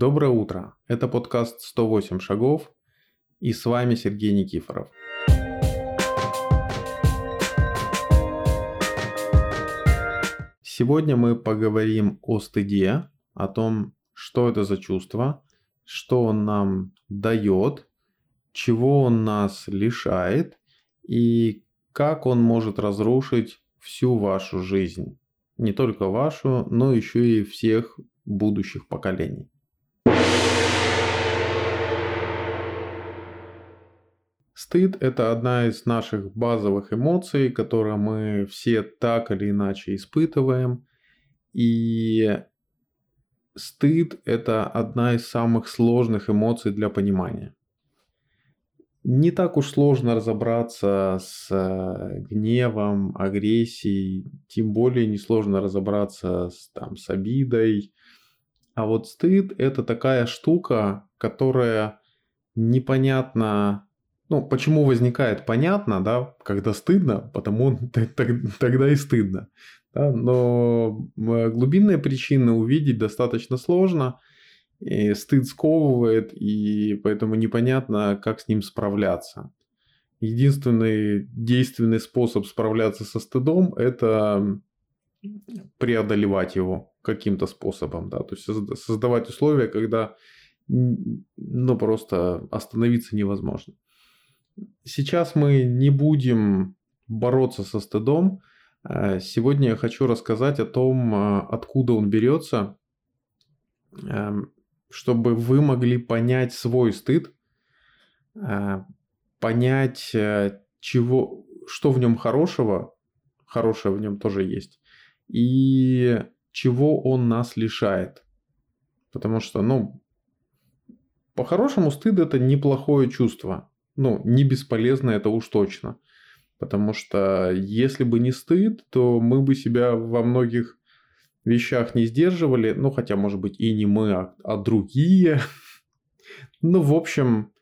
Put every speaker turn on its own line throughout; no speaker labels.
Доброе утро. Это подкаст 108 шагов. И с вами Сергей Никифоров. Сегодня мы поговорим о стыде, о том, что это за чувство, что он нам дает, чего он нас лишает и как он может разрушить всю вашу жизнь. Не только вашу, но еще и всех будущих поколений. Стыд – это одна из наших базовых эмоций, которые мы все так или иначе испытываем. И стыд – это одна из самых сложных эмоций для понимания. Не так уж сложно разобраться с э, гневом, агрессией, тем более не сложно разобраться с, там, с обидой. А вот стыд – это такая штука, которая непонятно ну, почему возникает, понятно, да, когда стыдно, потому тогда и стыдно. Да, но глубинные причины увидеть достаточно сложно. И стыд сковывает, и поэтому непонятно, как с ним справляться. Единственный действенный способ справляться со стыдом – это преодолевать его каким-то способом. Да? То есть создавать условия, когда ну, просто остановиться невозможно. Сейчас мы не будем бороться со стыдом. Э, сегодня я хочу рассказать о том, э, откуда он берется, эм, чтобы вы могли понять свой стыд, э, понять, чего, что в нем хорошего, хорошее в нем тоже есть, и чего он нас лишает. Потому что, ну, по-хорошему, стыд это неплохое чувство ну, не бесполезно это уж точно. Потому что если бы не стыд, то мы бы себя во многих вещах не сдерживали. Ну, хотя, может быть, и не мы, а, а другие. Ну, в общем,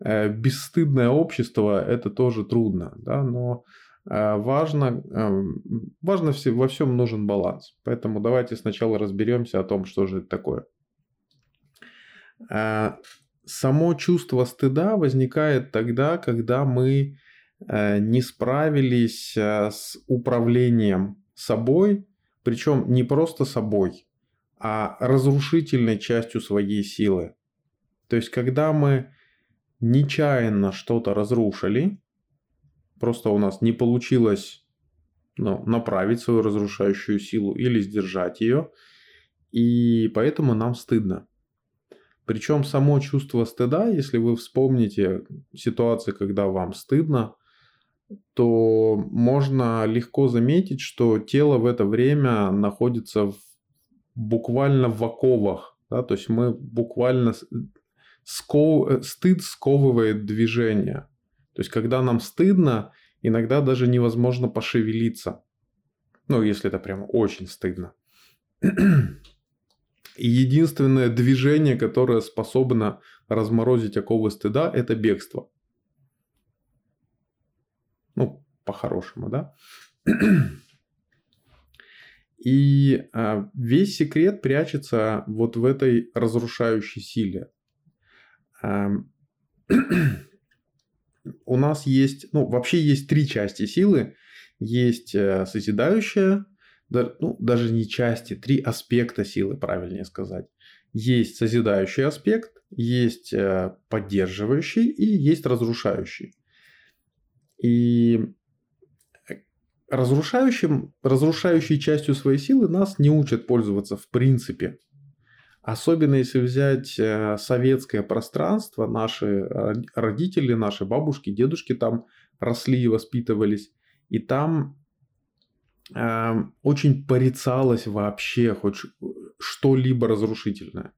э, бесстыдное общество – это тоже трудно. Да? Но э, важно, эм, важно во всем нужен баланс. Поэтому давайте сначала разберемся о том, что же это такое. Само чувство стыда возникает тогда, когда мы э, не справились э, с управлением собой, причем не просто собой, а разрушительной частью своей силы. То есть, когда мы нечаянно что-то разрушили, просто у нас не получилось ну, направить свою разрушающую силу или сдержать ее, и поэтому нам стыдно. Причем само чувство стыда, если вы вспомните ситуации, когда вам стыдно, то можно легко заметить, что тело в это время находится в, буквально в оковах. Да? То есть мы буквально сков... стыд сковывает движение. То есть когда нам стыдно, иногда даже невозможно пошевелиться. Ну, если это прям очень стыдно. Единственное движение, которое способно разморозить оковы стыда, это бегство. Ну, по-хорошему, да? И а, весь секрет прячется вот в этой разрушающей силе. У нас есть, ну, вообще есть три части силы. Есть э, созидающая, ну, даже не части, три аспекта силы, правильнее сказать. Есть созидающий аспект, есть э, поддерживающий и есть разрушающий. И э, разрушающим, разрушающей частью своей силы нас не учат пользоваться в принципе. Особенно если взять э, советское пространство, наши родители, наши бабушки, дедушки там росли и воспитывались. И там Эм, очень порицалось вообще хоть что-либо разрушительное.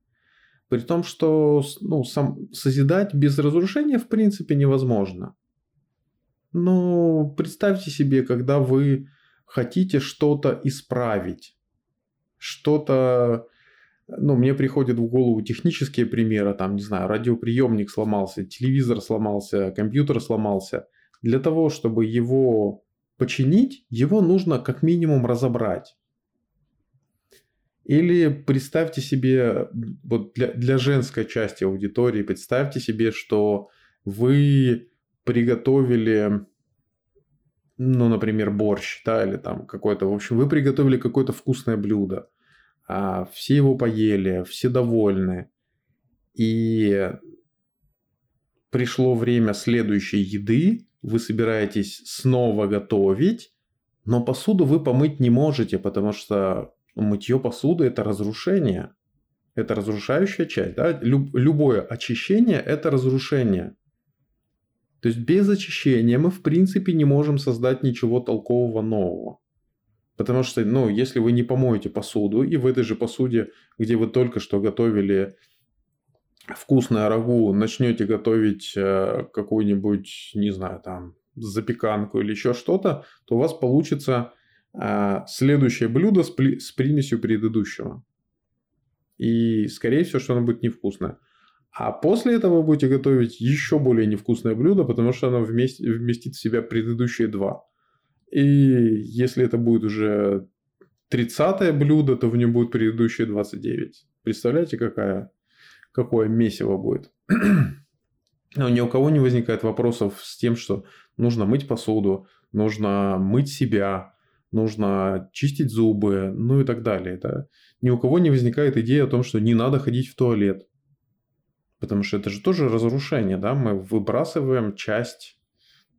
При том, что ну, сам, созидать без разрушения в принципе невозможно. Но представьте себе, когда вы хотите что-то исправить, что-то, ну, мне приходят в голову технические примеры, там, не знаю, радиоприемник сломался, телевизор сломался, компьютер сломался. Для того, чтобы его починить, его нужно как минимум разобрать. Или представьте себе, вот для, для женской части аудитории, представьте себе, что вы приготовили, ну, например, борщ, да, или там какой-то, в общем, вы приготовили какое-то вкусное блюдо, а все его поели, все довольны, и пришло время следующей еды, вы собираетесь снова готовить, но посуду вы помыть не можете, потому что мытье посуды это разрушение. Это разрушающая часть. Да? Люб, любое очищение это разрушение. То есть без очищения мы в принципе не можем создать ничего толкового нового. Потому что, ну, если вы не помоете посуду, и в этой же посуде, где вы только что готовили вкусное рагу, начнете готовить э, какую-нибудь, не знаю, там, запеканку или еще что-то, то у вас получится э, следующее блюдо с, с примесью предыдущего. И, скорее всего, что оно будет невкусное. А после этого вы будете готовить еще более невкусное блюдо, потому что оно вместе, вместит в себя предыдущие два. И если это будет уже 30 блюдо, то в нем будет предыдущие 29. Представляете, какая, какое месиво будет? Но ни у кого не возникает вопросов с тем, что нужно мыть посуду, нужно мыть себя, нужно чистить зубы, ну и так далее. Да? Ни у кого не возникает идея о том, что не надо ходить в туалет. Потому что это же тоже разрушение, да? Мы выбрасываем часть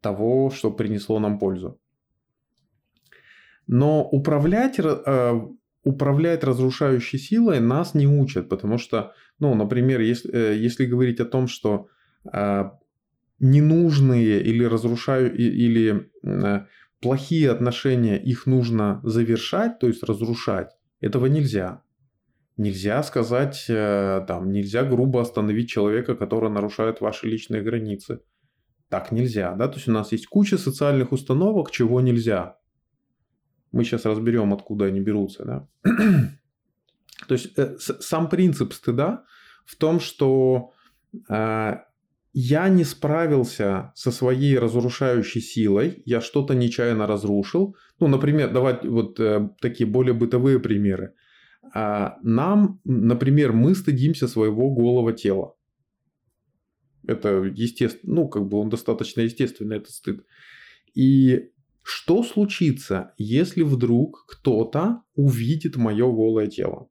того, что принесло нам пользу. Но управлять, э, управлять разрушающей силой нас не учат, потому что, ну, например, если, э, если говорить о том, что э, ненужные или разрушаю или плохие отношения их нужно завершать, то есть разрушать, этого нельзя. Нельзя сказать, там, нельзя грубо остановить человека, который нарушает ваши личные границы. Так нельзя, да, то есть у нас есть куча социальных установок, чего нельзя. Мы сейчас разберем, откуда они берутся. Да? То есть э, сам принцип стыда в том, что э, я не справился со своей разрушающей силой, я что-то нечаянно разрушил. Ну, например, давать вот э, такие более бытовые примеры. Э, нам, например, мы стыдимся своего голого тела. Это естественно, ну, как бы он достаточно естественный, этот стыд. И что случится, если вдруг кто-то увидит мое голое тело?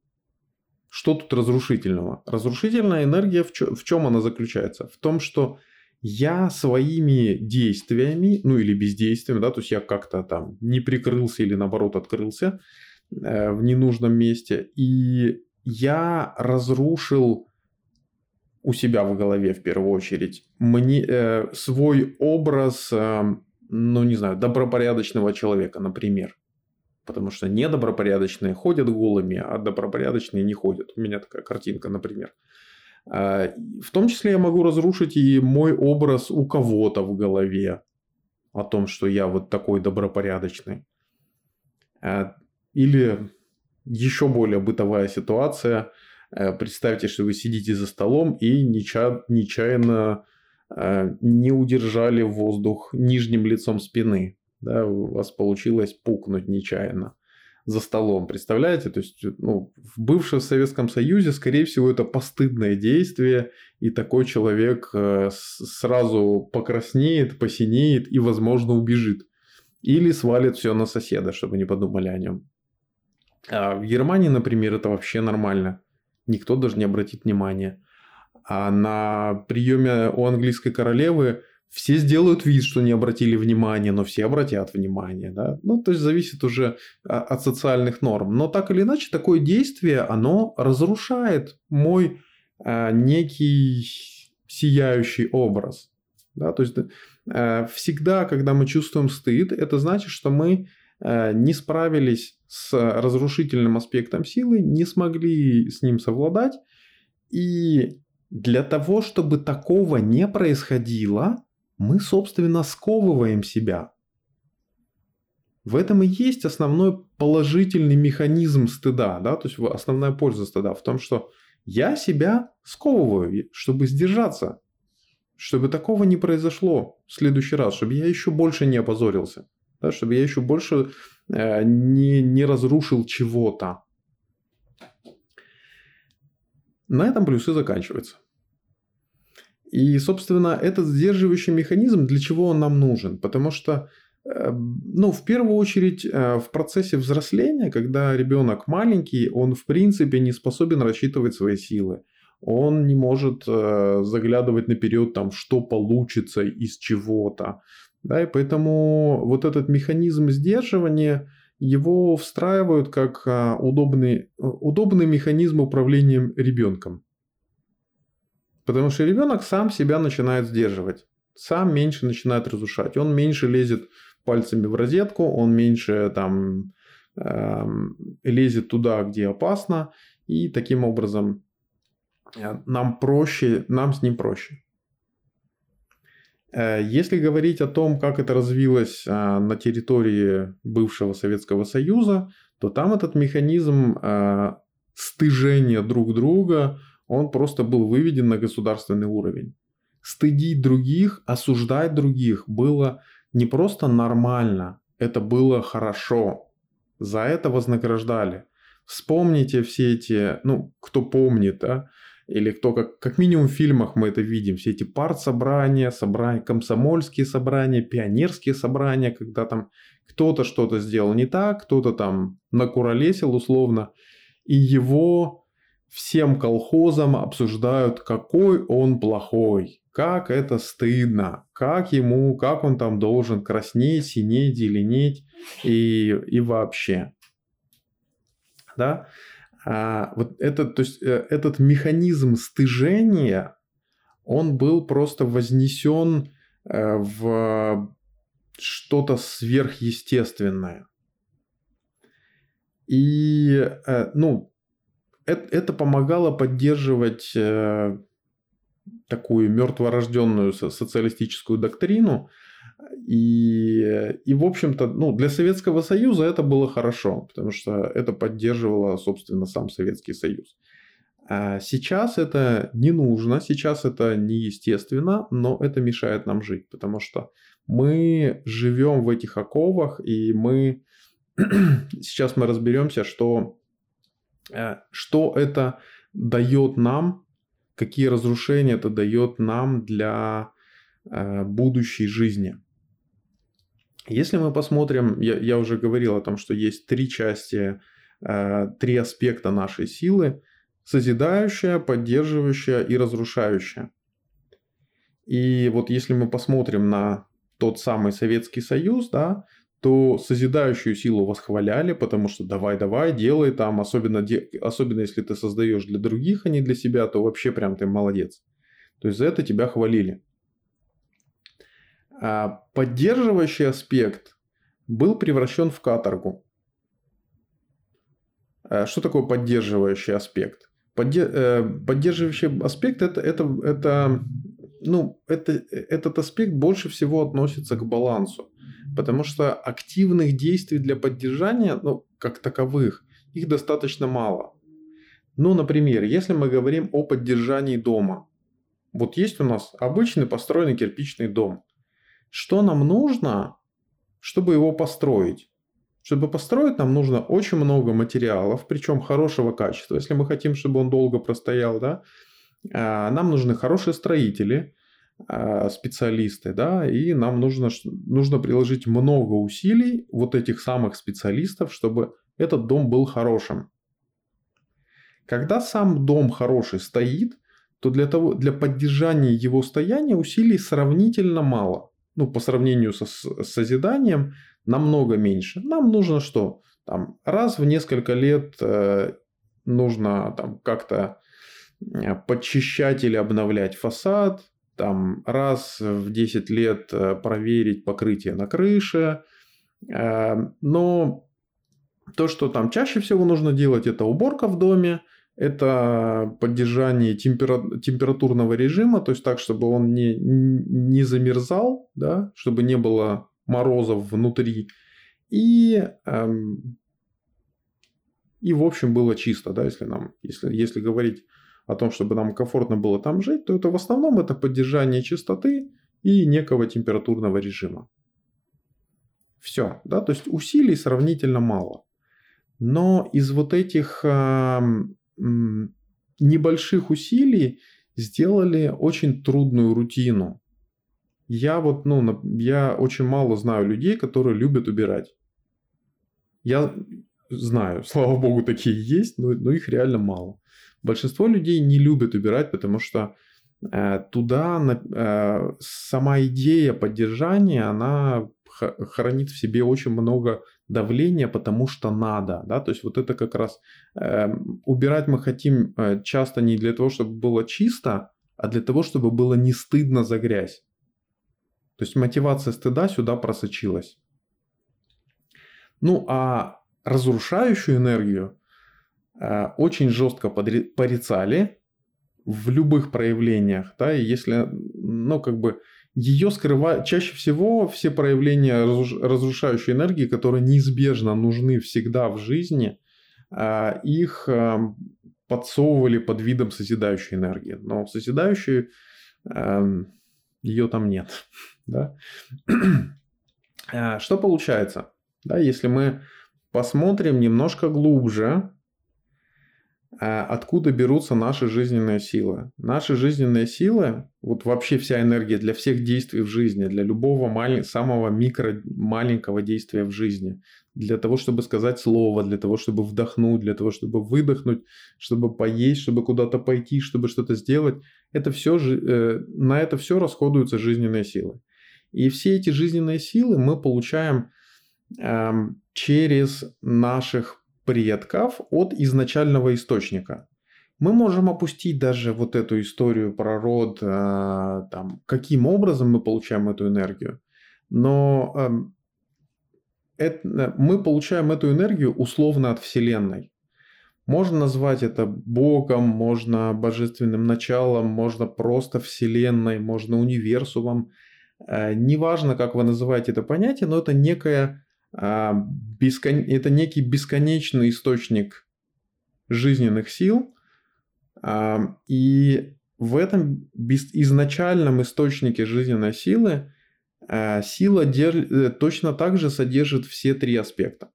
Что тут разрушительного? Разрушительная энергия в, чё, в чем она заключается? В том, что я своими действиями, ну или бездействием, да, то есть я как-то там не прикрылся или наоборот открылся э, в ненужном месте, и я разрушил у себя в голове в первую очередь мне, э, свой образ э, ну, не знаю, добропорядочного человека, например. Потому что недобропорядочные ходят голыми, а добропорядочные не ходят. У меня такая картинка, например. А, в том числе я могу разрушить и мой образ у кого-то в голове о том, что я вот такой добропорядочный. А, или еще более бытовая ситуация. А, представьте, что вы сидите за столом и нечаянно Э, не удержали воздух нижним лицом спины. Да, у вас получилось пукнуть нечаянно за столом. Представляете? То есть, ну, в бывшем Советском Союзе, скорее всего, это постыдное действие, и такой человек э, сразу покраснеет, посинеет и, возможно, убежит. Или свалит все на соседа, чтобы не подумали о нем. А в Германии, например, это вообще нормально. Никто даже не обратит внимания. А на приеме у английской королевы все сделают вид, что не обратили внимания, но все обратят внимание. Да? Ну, то есть зависит уже а, от социальных норм. Но так или иначе, такое действие, оно разрушает мой а, некий сияющий образ. Да? То есть а, всегда, когда мы чувствуем стыд, это значит, что мы а, не справились с разрушительным аспектом силы, не смогли с ним совладать. И для того, чтобы такого не происходило, мы, собственно, сковываем себя. В этом и есть основной положительный механизм стыда, да, то есть основная польза стыда в том, что я себя сковываю, чтобы сдержаться, чтобы такого не произошло в следующий раз, чтобы я еще больше не опозорился, да, чтобы я еще больше э, не, не разрушил чего-то. На этом плюсы заканчиваются. И, собственно, этот сдерживающий механизм, для чего он нам нужен? Потому что, э, ну, в первую очередь, э, в процессе взросления, когда ребенок маленький, он, в принципе, не способен рассчитывать свои силы. Он не может э, заглядывать наперед, там, что получится из чего-то. Да, и поэтому вот этот механизм сдерживания, его встраивают как удобный, удобный механизм управления ребенком. Потому что ребенок сам себя начинает сдерживать. Сам меньше начинает разрушать. Он меньше лезет пальцами в розетку, он меньше там э, лезет туда, где опасно. И таким образом э, нам проще, нам с ним проще. Э, если говорить о том, как это развилось э, на территории бывшего Советского Союза, то там этот механизм стыжения друг друга, он просто был выведен на государственный уровень. Стыдить других, осуждать других было не просто нормально, это было хорошо. За это вознаграждали. Вспомните все эти, ну, кто помнит, да, или кто, как, как минимум в фильмах мы это видим, все эти партсобрания, собрания, комсомольские собрания, пионерские собрания, когда там кто-то что-то сделал не так, кто-то там накуролесил условно, и его всем колхозам обсуждают, какой он плохой, как это стыдно, как ему, как он там должен краснеть, синеть, зеленеть и, и вообще. Да? А, вот этот, то есть, э, этот механизм стыжения, он был просто вознесен э, в что-то сверхъестественное. И, э, ну, это, это помогало поддерживать э, такую мертворожденную социалистическую доктрину. И, и в общем-то, ну, для Советского Союза это было хорошо, потому что это поддерживало, собственно, сам Советский Союз. А сейчас это не нужно, сейчас это неестественно, но это мешает нам жить, потому что мы живем в этих оковах, и мы сейчас мы разберемся, что что это дает нам, какие разрушения это дает нам для э, будущей жизни. Если мы посмотрим, я, я уже говорил о том, что есть три части, э, три аспекта нашей силы. Созидающая, поддерживающая и разрушающая. И вот если мы посмотрим на тот самый Советский Союз, да, то созидающую силу восхваляли, потому что давай-давай, делай там, особенно, особенно если ты создаешь для других, а не для себя, то вообще прям ты молодец. То есть за это тебя хвалили. А поддерживающий аспект был превращен в каторгу. А что такое поддерживающий аспект? Э, поддерживающий аспект это, это, это, ну, это, этот аспект больше всего относится к балансу. Потому что активных действий для поддержания, ну, как таковых, их достаточно мало. Ну, например, если мы говорим о поддержании дома. Вот есть у нас обычный построенный кирпичный дом. Что нам нужно, чтобы его построить? Чтобы построить, нам нужно очень много материалов, причем хорошего качества. Если мы хотим, чтобы он долго простоял, да, а, нам нужны хорошие строители, специалисты, да, и нам нужно, нужно приложить много усилий вот этих самых специалистов, чтобы этот дом был хорошим. Когда сам дом хороший стоит, то для, того, для поддержания его стояния усилий сравнительно мало. Ну, по сравнению со, с созиданием намного меньше. Нам нужно что? Там, раз в несколько лет э, нужно там как-то подчищать или обновлять фасад, там раз в 10 лет э, проверить покрытие на крыше. Э, но то, что там чаще всего нужно делать, это уборка в доме, это поддержание темпера... температурного режима, то есть так, чтобы он не, не замерзал, да, чтобы не было морозов внутри. И, эм, и в общем было чисто, да, если нам, если, если говорить о том, чтобы нам комфортно было там жить, то это в основном это поддержание чистоты и некого температурного режима. Все, да, то есть усилий сравнительно мало. Но из вот этих, небольших усилий сделали очень трудную рутину. Я вот, ну, я очень мало знаю людей, которые любят убирать. Я знаю, слава богу, такие есть, но, но их реально мало. Большинство людей не любят убирать, потому что э, туда э, сама идея поддержания, она хранит в себе очень много давления, потому что надо, да, то есть вот это как раз э, убирать мы хотим э, часто не для того, чтобы было чисто, а для того, чтобы было не стыдно за грязь. То есть мотивация стыда сюда просочилась. Ну а разрушающую энергию очень жестко порицали в любых проявлениях, да, и если, ну как бы ее скрывают, чаще всего все проявления разрушающей энергии, которые неизбежно нужны всегда в жизни, э, их э, подсовывали под видом созидающей энергии. Но созидающей эм, ее там нет. Да? Э, что получается? Да, если мы посмотрим немножко глубже, э, откуда берутся наши жизненные силы. Наши жизненные силы, вот вообще вся энергия для всех действий в жизни, для любого малень, самого микро маленького действия в жизни, для того, чтобы сказать слово, для того, чтобы вдохнуть, для того, чтобы выдохнуть, чтобы поесть, чтобы куда-то пойти, чтобы что-то сделать, это все, э, на это все расходуются жизненные силы. И все эти жизненные силы мы получаем эм, через наших предков от изначального источника. Мы можем опустить даже вот эту историю про род, э, там, каким образом мы получаем эту энергию. Но э, это, мы получаем эту энергию условно от Вселенной. Можно назвать это Богом, можно божественным началом, можно просто Вселенной, можно универсумом. Э, неважно, как вы называете это понятие, но это некая а, бескон... это некий бесконечный источник жизненных сил. А, и в этом изначальном источнике жизненной силы а, сила дер... точно так же содержит все три аспекта.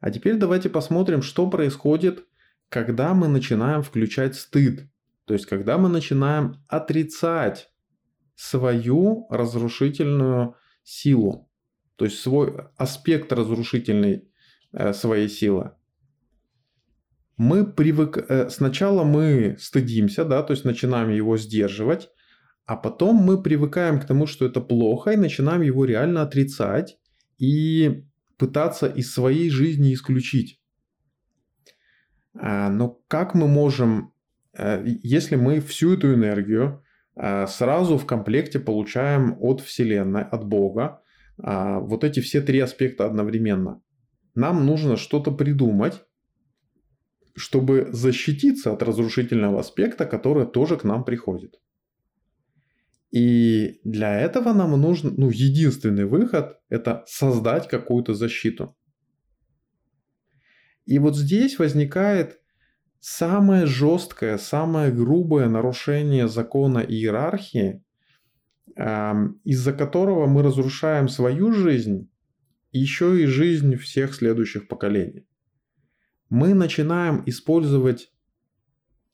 А теперь давайте посмотрим, что происходит, когда мы начинаем включать стыд. То есть, когда мы начинаем отрицать свою разрушительную силу то есть свой аспект разрушительной э, своей силы. Мы привык... Э, сначала мы стыдимся, да, то есть начинаем его сдерживать, а потом мы привыкаем к тому, что это плохо, и начинаем его реально отрицать и пытаться из своей жизни исключить. А, но как мы можем, э, если мы всю эту энергию сразу в комплекте получаем от Вселенной, от Бога, вот эти все три аспекта одновременно. Нам нужно что-то придумать, чтобы защититься от разрушительного аспекта, который тоже к нам приходит. И для этого нам нужен, ну, единственный выход – это создать какую-то защиту. И вот здесь возникает самое жесткое, самое грубое нарушение закона иерархии, из-за которого мы разрушаем свою жизнь, еще и жизнь всех следующих поколений. Мы начинаем использовать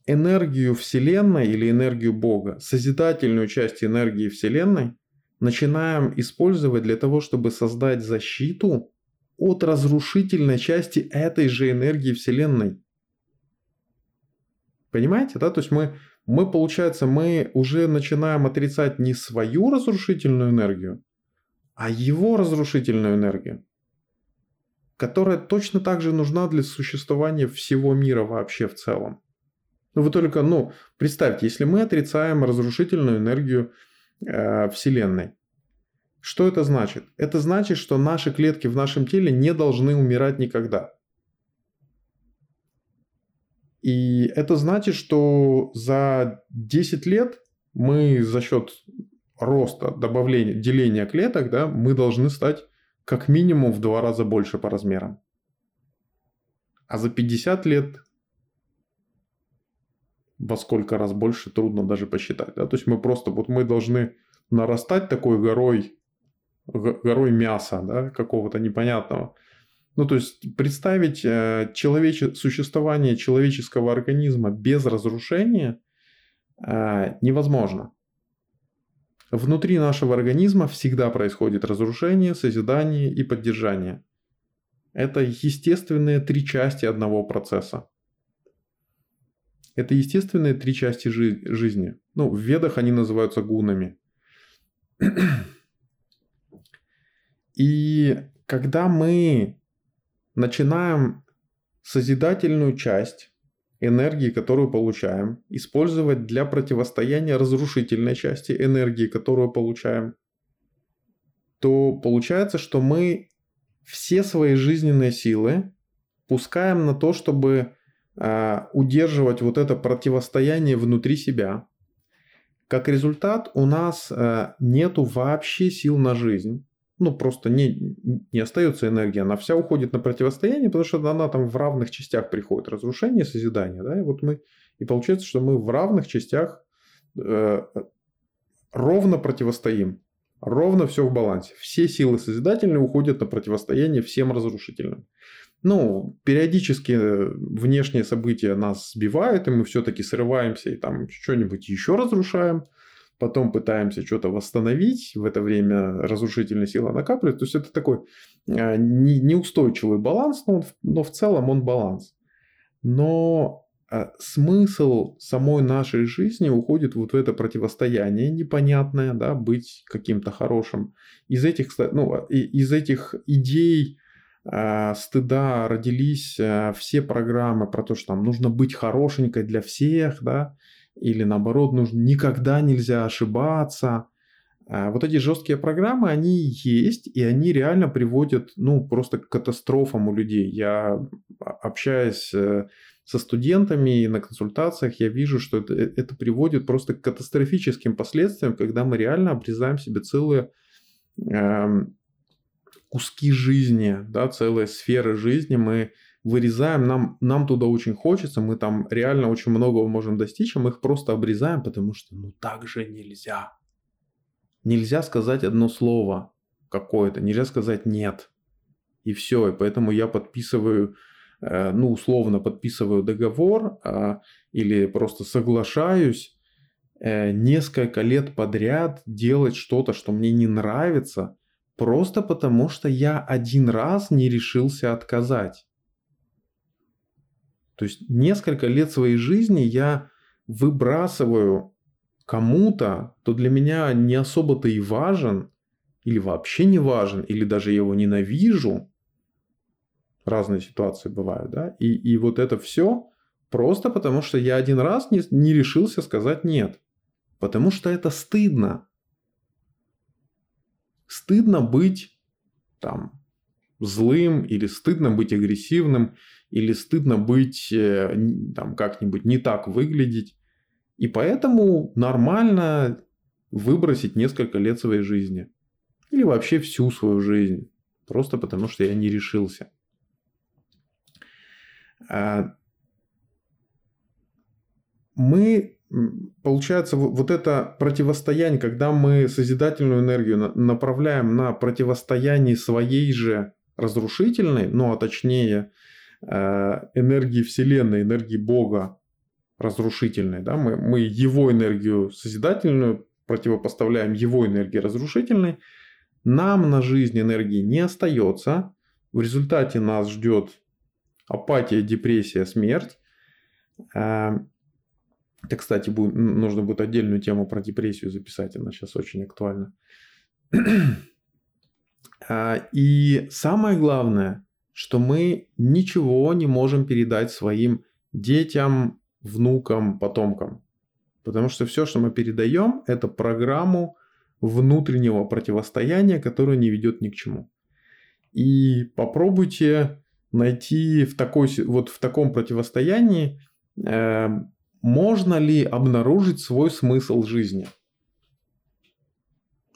энергию Вселенной или энергию Бога, созидательную часть энергии Вселенной, начинаем использовать для того, чтобы создать защиту от разрушительной части этой же энергии Вселенной. Понимаете, да? То есть мы мы, получается, мы уже начинаем отрицать не свою разрушительную энергию, а его разрушительную энергию, которая точно так же нужна для существования всего мира вообще в целом. Ну вы только, ну, представьте, если мы отрицаем разрушительную энергию э, Вселенной, что это значит? Это значит, что наши клетки в нашем теле не должны умирать никогда. И это значит, что за 10 лет мы за счет роста, добавления, деления клеток, да, мы должны стать как минимум в два раза больше по размерам. А за 50 лет во сколько раз больше трудно даже посчитать. Да? То есть мы просто вот мы должны нарастать такой горой, горой мяса да, какого-то непонятного. Ну, то есть представить э, человече... существование человеческого организма без разрушения э, невозможно. Внутри нашего организма всегда происходит разрушение, созидание и поддержание. Это естественные три части одного процесса. Это естественные три части жи- жизни. Ну, в ведах они называются гунами. И когда мы начинаем созидательную часть энергии, которую получаем, использовать для противостояния разрушительной части энергии, которую получаем, то получается, что мы все свои жизненные силы пускаем на то, чтобы э, удерживать вот это противостояние внутри себя. Как результат, у нас э, нету вообще сил на жизнь ну, просто не, не остается энергия, она вся уходит на противостояние, потому что она там в равных частях приходит. Разрушение, созидание, да, и вот мы, и получается, что мы в равных частях э, ровно противостоим. Ровно все в балансе. Все силы созидательные уходят на противостояние всем разрушительным. Ну, периодически внешние события нас сбивают, и мы все-таки срываемся и там что-нибудь еще разрушаем потом пытаемся что-то восстановить, в это время разрушительная сила накапливает. То есть это такой а, неустойчивый баланс, но, но в целом он баланс. Но а, смысл самой нашей жизни уходит вот в это противостояние непонятное, да, быть каким-то хорошим. Из этих, ну, из этих идей стыда родились все программы про то, что там нужно быть хорошенькой для всех, да, или наоборот, нужно никогда нельзя ошибаться. А вот эти жесткие программы, они есть, и они реально приводят, ну, просто к катастрофам у людей. Я общаюсь э, со студентами на консультациях, я вижу, что это, э, это приводит просто к катастрофическим последствиям, когда мы реально обрезаем себе целые э, куски жизни, да, целые сферы жизни мы вырезаем, нам, нам туда очень хочется, мы там реально очень многого можем достичь, а мы их просто обрезаем, потому что ну так же нельзя. Нельзя сказать одно слово какое-то, нельзя сказать нет. И все, и поэтому я подписываю, э, ну условно подписываю договор а, или просто соглашаюсь э, несколько лет подряд делать что-то, что мне не нравится, просто потому что я один раз не решился отказать. То есть несколько лет своей жизни я выбрасываю кому-то, кто для меня не особо-то и важен, или вообще не важен, или даже его ненавижу. Разные ситуации бывают, да? И, и вот это все просто потому, что я один раз не, не решился сказать нет. Потому что это стыдно. Стыдно быть там злым или стыдно быть агрессивным или стыдно быть э, там как-нибудь не так выглядеть. И поэтому нормально выбросить несколько лет своей жизни. Или вообще всю свою жизнь. Просто потому, что я не решился. А, мы, получается, вот это противостояние, когда мы созидательную энергию направляем на противостояние своей же разрушительной, ну а точнее Э, энергии Вселенной, энергии Бога разрушительной. Да? Мы, мы его энергию созидательную противопоставляем его энергии разрушительной. Нам на жизнь энергии не остается. В результате нас ждет апатия, депрессия, смерть. Э, это, кстати, нужно будет отдельную тему про депрессию записать, она сейчас очень актуальна. Э, и самое главное, что мы ничего не можем передать своим детям, внукам, потомкам. Потому что все, что мы передаем, это программу внутреннего противостояния, которая не ведет ни к чему. И попробуйте найти в, такой, вот в таком противостоянии, э, можно ли обнаружить свой смысл жизни.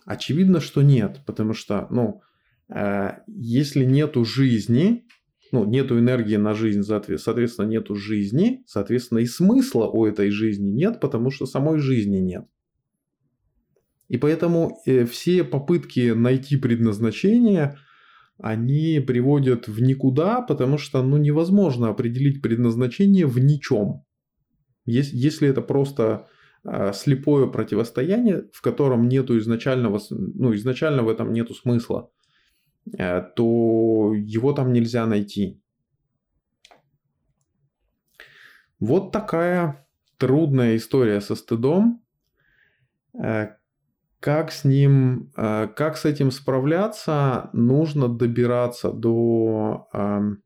Очевидно, что нет, потому что, ну, Э, если нету жизни, ну, нету энергии на жизнь, соответственно, нету жизни, соответственно, и смысла у этой жизни нет, потому что самой жизни нет. И поэтому э, все попытки найти предназначение, они приводят в никуда, потому что ну, невозможно определить предназначение в ничем. Если это просто слепое противостояние, в котором нету изначального, ну, изначально в этом нету смысла, э, то его там нельзя найти. Вот такая трудная история со стыдом. Э, как с ним, э, как с этим справляться, нужно добираться до, эм,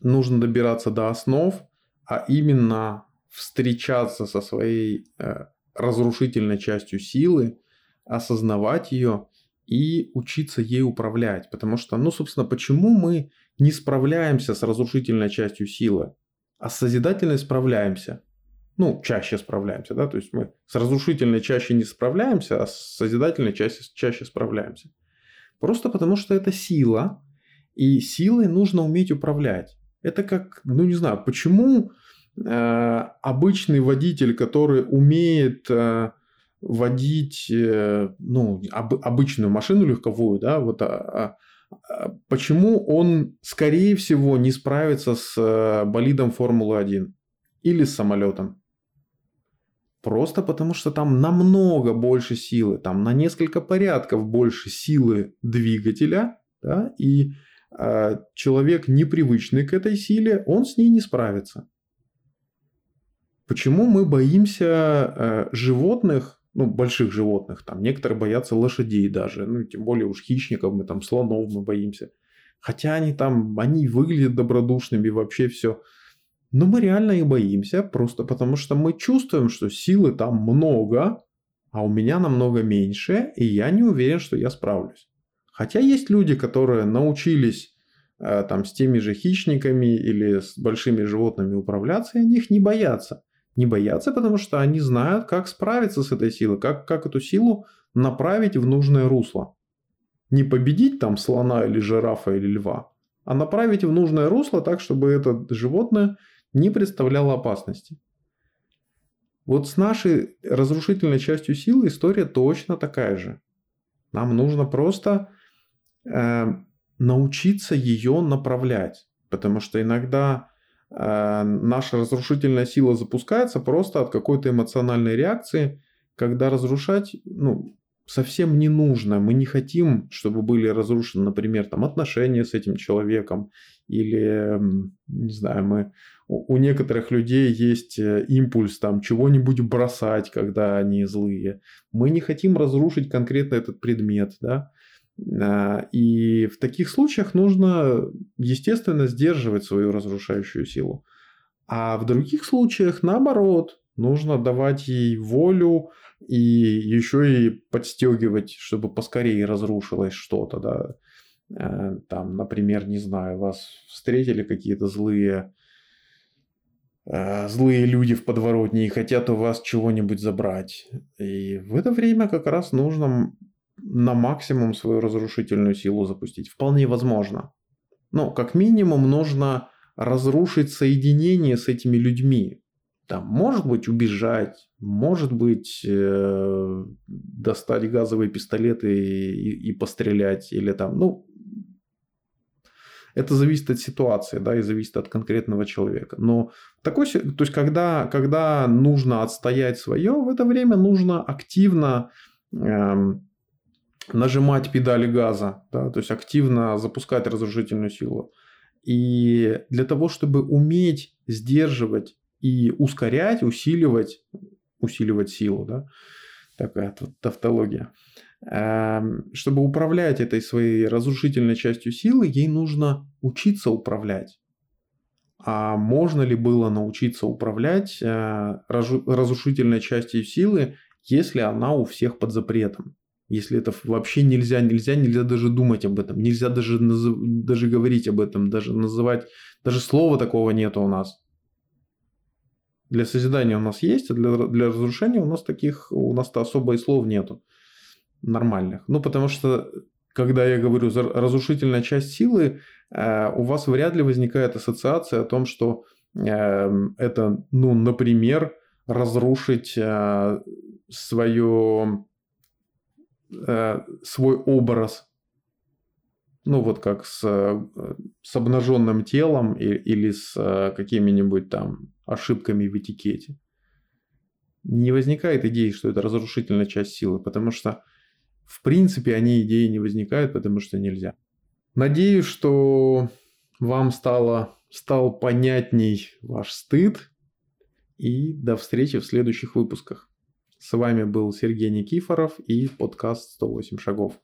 нужно добираться до основ, а именно встречаться со своей э, разрушительной частью силы, осознавать ее и учиться ей управлять. Потому что, ну, собственно, почему мы не справляемся с разрушительной частью силы, а с созидательной справляемся? Ну, чаще справляемся, да, то есть мы с разрушительной чаще не справляемся, а с созидательной чаще, чаще справляемся. Просто потому что это сила, и силой нужно уметь управлять. Это как, ну не знаю, почему обычный водитель, который умеет э, водить э, ну, об, обычную машину легковую, да, вот а, а, почему он, скорее всего, не справится с болидом Формулы-1 или с самолетом? Просто потому, что там намного больше силы, там на несколько порядков больше силы двигателя, да, и э, человек, непривычный к этой силе, он с ней не справится. Почему мы боимся э, животных, ну, больших животных, там, некоторые боятся лошадей даже, ну, тем более уж хищников, мы там, слонов мы боимся. Хотя они там, они выглядят добродушными, вообще все. Но мы реально их боимся, просто потому что мы чувствуем, что силы там много, а у меня намного меньше, и я не уверен, что я справлюсь. Хотя есть люди, которые научились э, там с теми же хищниками или с большими животными управляться, и они их не боятся не боятся, потому что они знают, как справиться с этой силой, как, как эту силу направить в нужное русло. Не победить там слона или жирафа или льва, а направить в нужное русло так, чтобы это животное не представляло опасности. Вот с нашей разрушительной частью силы история точно такая же. Нам нужно просто э, научиться ее направлять. Потому что иногда наша разрушительная сила запускается просто от какой-то эмоциональной реакции, когда разрушать, ну, совсем не нужно. Мы не хотим, чтобы были разрушены, например, там отношения с этим человеком или, не знаю, мы у некоторых людей есть э, импульс там чего-нибудь бросать, когда они злые. Мы не хотим разрушить конкретно этот предмет, да. А, и в таких случаях нужно, естественно, сдерживать свою разрушающую силу. А в других случаях, наоборот, нужно давать ей волю и еще и подстегивать, чтобы поскорее разрушилось что-то. Да. Э, там, например, не знаю, вас встретили какие-то злые э, злые люди в подворотне и хотят у вас чего-нибудь забрать. И в это время как раз нужно на максимум свою разрушительную силу запустить. Вполне возможно. Но как минимум нужно разрушить соединение с этими людьми. Там, может быть, убежать, может быть, э, достать газовые пистолеты и, и, и пострелять, или там, ну, это зависит от ситуации, да, и зависит от конкретного человека. Но такой, то есть, когда, когда нужно отстоять свое, в это время нужно активно эм, нажимать педали газа, да, то есть активно запускать разрушительную силу. И для того, чтобы уметь сдерживать и ускорять, усиливать, усиливать силу, да, такая тут тавтология, эм, чтобы управлять этой своей разрушительной частью силы, ей нужно учиться управлять. А можно ли было научиться управлять э, разрушительной частью силы, если она у всех под запретом? Если это вообще нельзя, нельзя, нельзя даже думать об этом, нельзя даже, даже говорить об этом, даже называть, даже слова такого нет у нас. Для созидания у нас есть, а для, для разрушения у нас таких, у нас-то особо и слов нету нормальных. Ну, потому что, когда я говорю разрушительная часть силы, э, у вас вряд ли возникает ассоциация о том, что э, это, ну, например, разрушить э, свое Э, свой образ. ну вот как с, с обнаженным телом или с э, какими-нибудь там ошибками в этикете. Не возникает идеи, что это разрушительная часть силы, потому что в принципе они идеи не возникают, потому что нельзя. Надеюсь, что вам стало, стал понятней ваш стыд. И до встречи в следующих выпусках. С вами был Сергей Никифоров и подкаст «108 шагов».